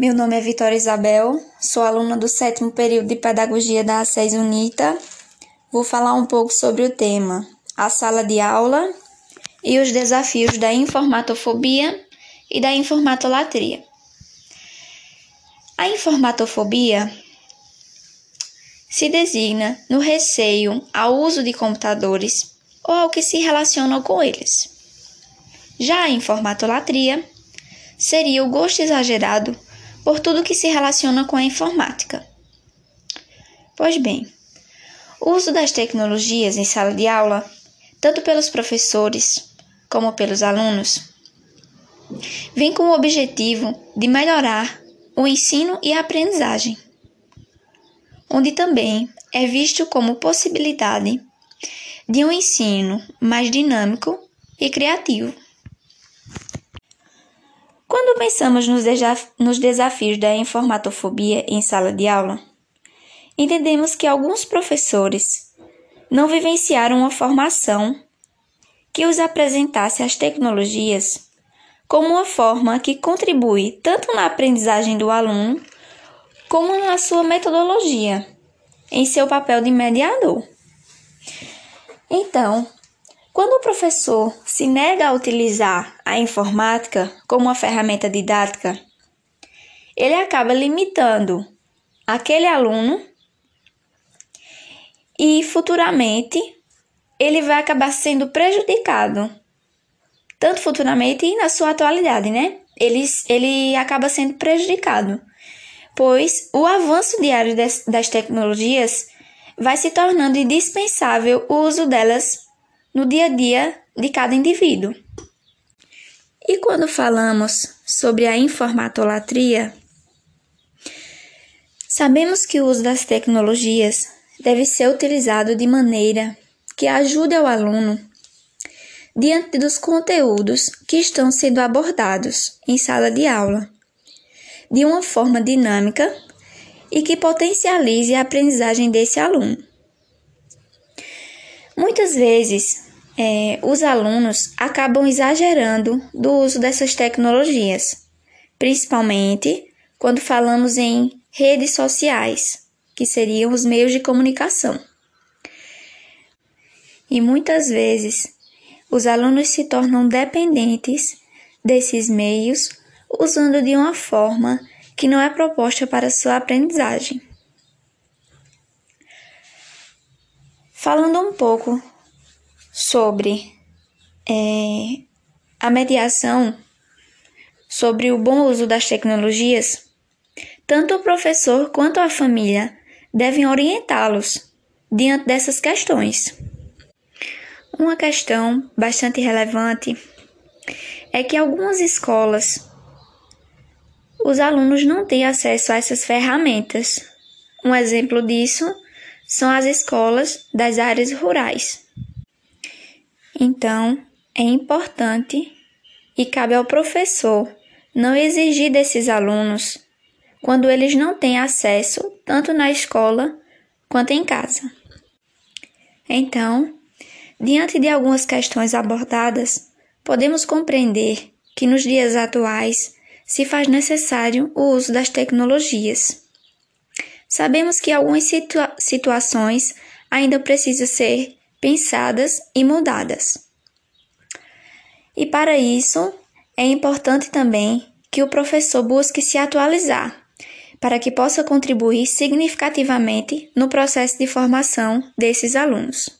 Meu nome é Vitória Isabel, sou aluna do sétimo período de Pedagogia da A6 UNITA. Vou falar um pouco sobre o tema a sala de aula e os desafios da informatofobia e da informatolatria. A informatofobia se designa no receio ao uso de computadores ou ao que se relaciona com eles. Já a informatolatria seria o gosto exagerado por tudo que se relaciona com a informática. Pois bem, o uso das tecnologias em sala de aula, tanto pelos professores como pelos alunos, vem com o objetivo de melhorar o ensino e a aprendizagem, onde também é visto como possibilidade de um ensino mais dinâmico e criativo. Quando pensamos nos, nos desafios da informatofobia em sala de aula, entendemos que alguns professores não vivenciaram uma formação que os apresentasse as tecnologias como uma forma que contribui tanto na aprendizagem do aluno como na sua metodologia, em seu papel de mediador. Então, quando o professor se nega a utilizar a informática como uma ferramenta didática, ele acaba limitando aquele aluno e futuramente ele vai acabar sendo prejudicado tanto futuramente e na sua atualidade, né? Ele, ele acaba sendo prejudicado, pois o avanço diário das, das tecnologias vai se tornando indispensável o uso delas no dia a dia de cada indivíduo. E quando falamos sobre a informatolatria, sabemos que o uso das tecnologias deve ser utilizado de maneira que ajude ao aluno diante dos conteúdos que estão sendo abordados em sala de aula, de uma forma dinâmica e que potencialize a aprendizagem desse aluno. Muitas vezes, é, os alunos acabam exagerando do uso dessas tecnologias, principalmente quando falamos em redes sociais, que seriam os meios de comunicação. E muitas vezes os alunos se tornam dependentes desses meios usando de uma forma que não é proposta para sua aprendizagem. Falando um pouco sobre é, a mediação, sobre o bom uso das tecnologias, tanto o professor quanto a família devem orientá-los diante dessas questões. Uma questão bastante relevante é que algumas escolas os alunos não têm acesso a essas ferramentas. Um exemplo disso são as escolas das áreas rurais. Então, é importante e cabe ao professor não exigir desses alunos quando eles não têm acesso tanto na escola quanto em casa. Então, Diante de algumas questões abordadas, podemos compreender que nos dias atuais se faz necessário o uso das tecnologias. Sabemos que algumas situa situações ainda precisam ser pensadas e mudadas. E para isso, é importante também que o professor busque se atualizar, para que possa contribuir significativamente no processo de formação desses alunos.